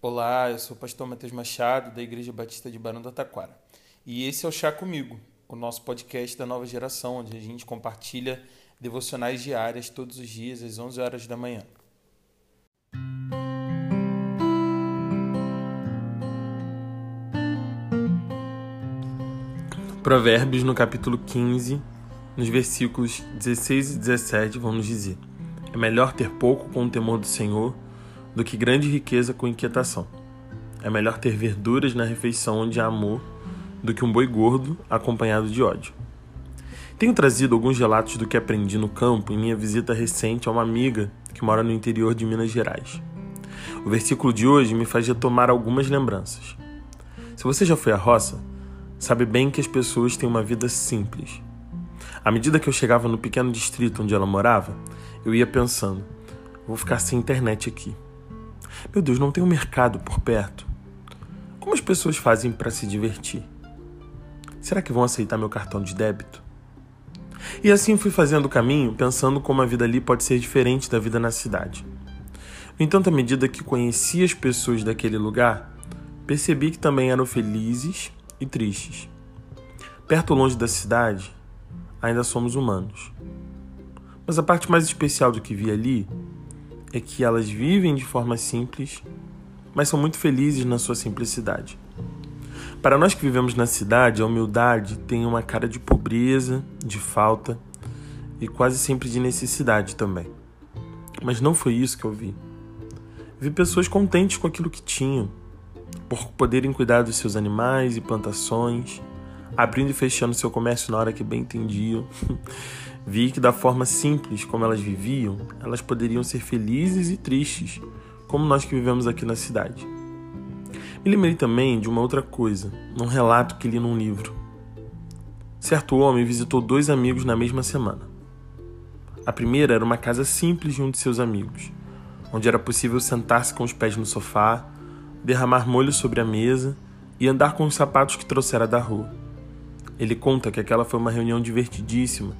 Olá, eu sou o pastor Matheus Machado, da Igreja Batista de Barão do Taquara. E esse é o Chá Comigo, o nosso podcast da nova geração, onde a gente compartilha devocionais diárias todos os dias às 11 horas da manhã. Provérbios, no capítulo 15, nos versículos 16 e 17, vão nos dizer: É melhor ter pouco com o temor do Senhor do que grande riqueza com inquietação. É melhor ter verduras na refeição onde há amor do que um boi gordo acompanhado de ódio. Tenho trazido alguns relatos do que aprendi no campo em minha visita recente a uma amiga que mora no interior de Minas Gerais. O versículo de hoje me faz retomar algumas lembranças. Se você já foi à roça, sabe bem que as pessoas têm uma vida simples. À medida que eu chegava no pequeno distrito onde ela morava, eu ia pensando: vou ficar sem internet aqui. Meu Deus, não tem um mercado por perto? Como as pessoas fazem para se divertir? Será que vão aceitar meu cartão de débito? E assim fui fazendo o caminho, pensando como a vida ali pode ser diferente da vida na cidade. No entanto, à medida que conheci as pessoas daquele lugar, percebi que também eram felizes e tristes. Perto ou longe da cidade, ainda somos humanos. Mas a parte mais especial do que vi ali é que elas vivem de forma simples, mas são muito felizes na sua simplicidade. Para nós que vivemos na cidade, a humildade tem uma cara de pobreza, de falta e quase sempre de necessidade também. Mas não foi isso que eu vi. Vi pessoas contentes com aquilo que tinham, por poderem cuidar dos seus animais e plantações, abrindo e fechando seu comércio na hora que bem entendiam. Vi que, da forma simples como elas viviam, elas poderiam ser felizes e tristes, como nós que vivemos aqui na cidade. Me lembrei também de uma outra coisa, num relato que li num livro. Certo homem visitou dois amigos na mesma semana. A primeira era uma casa simples de um de seus amigos, onde era possível sentar-se com os pés no sofá, derramar molho sobre a mesa e andar com os sapatos que trouxera da rua. Ele conta que aquela foi uma reunião divertidíssima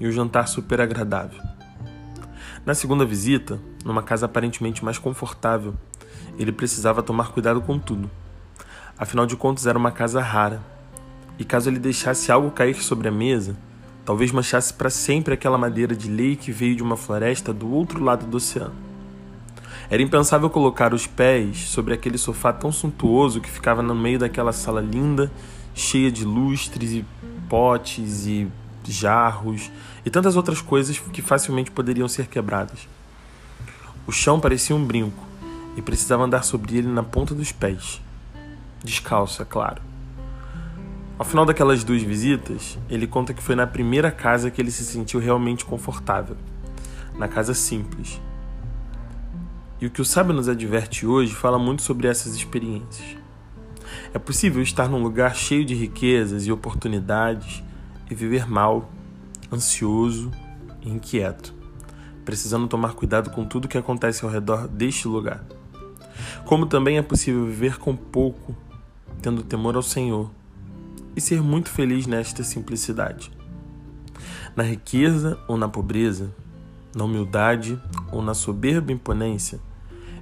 e um jantar super agradável. Na segunda visita, numa casa aparentemente mais confortável, ele precisava tomar cuidado com tudo. Afinal de contas, era uma casa rara, e caso ele deixasse algo cair sobre a mesa, talvez manchasse para sempre aquela madeira de lei que veio de uma floresta do outro lado do oceano. Era impensável colocar os pés sobre aquele sofá tão suntuoso que ficava no meio daquela sala linda, cheia de lustres e potes e jarros e tantas outras coisas que facilmente poderiam ser quebradas. O chão parecia um brinco e precisava andar sobre ele na ponta dos pés. Descalço, é claro. Ao final daquelas duas visitas, ele conta que foi na primeira casa que ele se sentiu realmente confortável. Na casa simples. E o que o sábio nos adverte hoje fala muito sobre essas experiências. É possível estar num lugar cheio de riquezas e oportunidades e viver mal, ansioso e inquieto, precisando tomar cuidado com tudo que acontece ao redor deste lugar. Como também é possível viver com pouco, tendo temor ao Senhor, e ser muito feliz nesta simplicidade. Na riqueza ou na pobreza, na humildade ou na soberba imponência,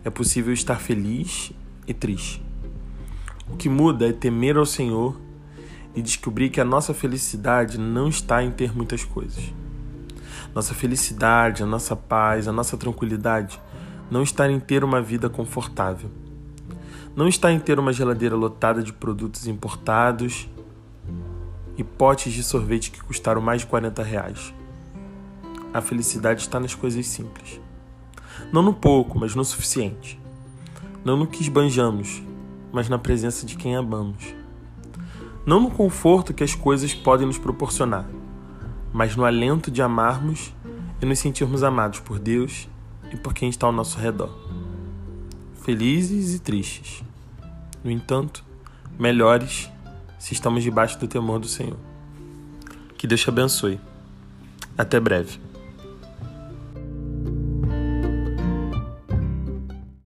é possível estar feliz e triste. O que muda é temer ao Senhor e descobrir que a nossa felicidade não está em ter muitas coisas. Nossa felicidade, a nossa paz, a nossa tranquilidade não está em ter uma vida confortável. Não está em ter uma geladeira lotada de produtos importados e potes de sorvete que custaram mais de 40 reais. A felicidade está nas coisas simples. Não no pouco, mas no suficiente. Não no que esbanjamos, mas na presença de quem amamos não no conforto que as coisas podem nos proporcionar, mas no alento de amarmos e nos sentirmos amados por Deus e por quem está ao nosso redor. Felizes e tristes. No entanto, melhores se estamos debaixo do temor do Senhor. Que Deus te abençoe. Até breve.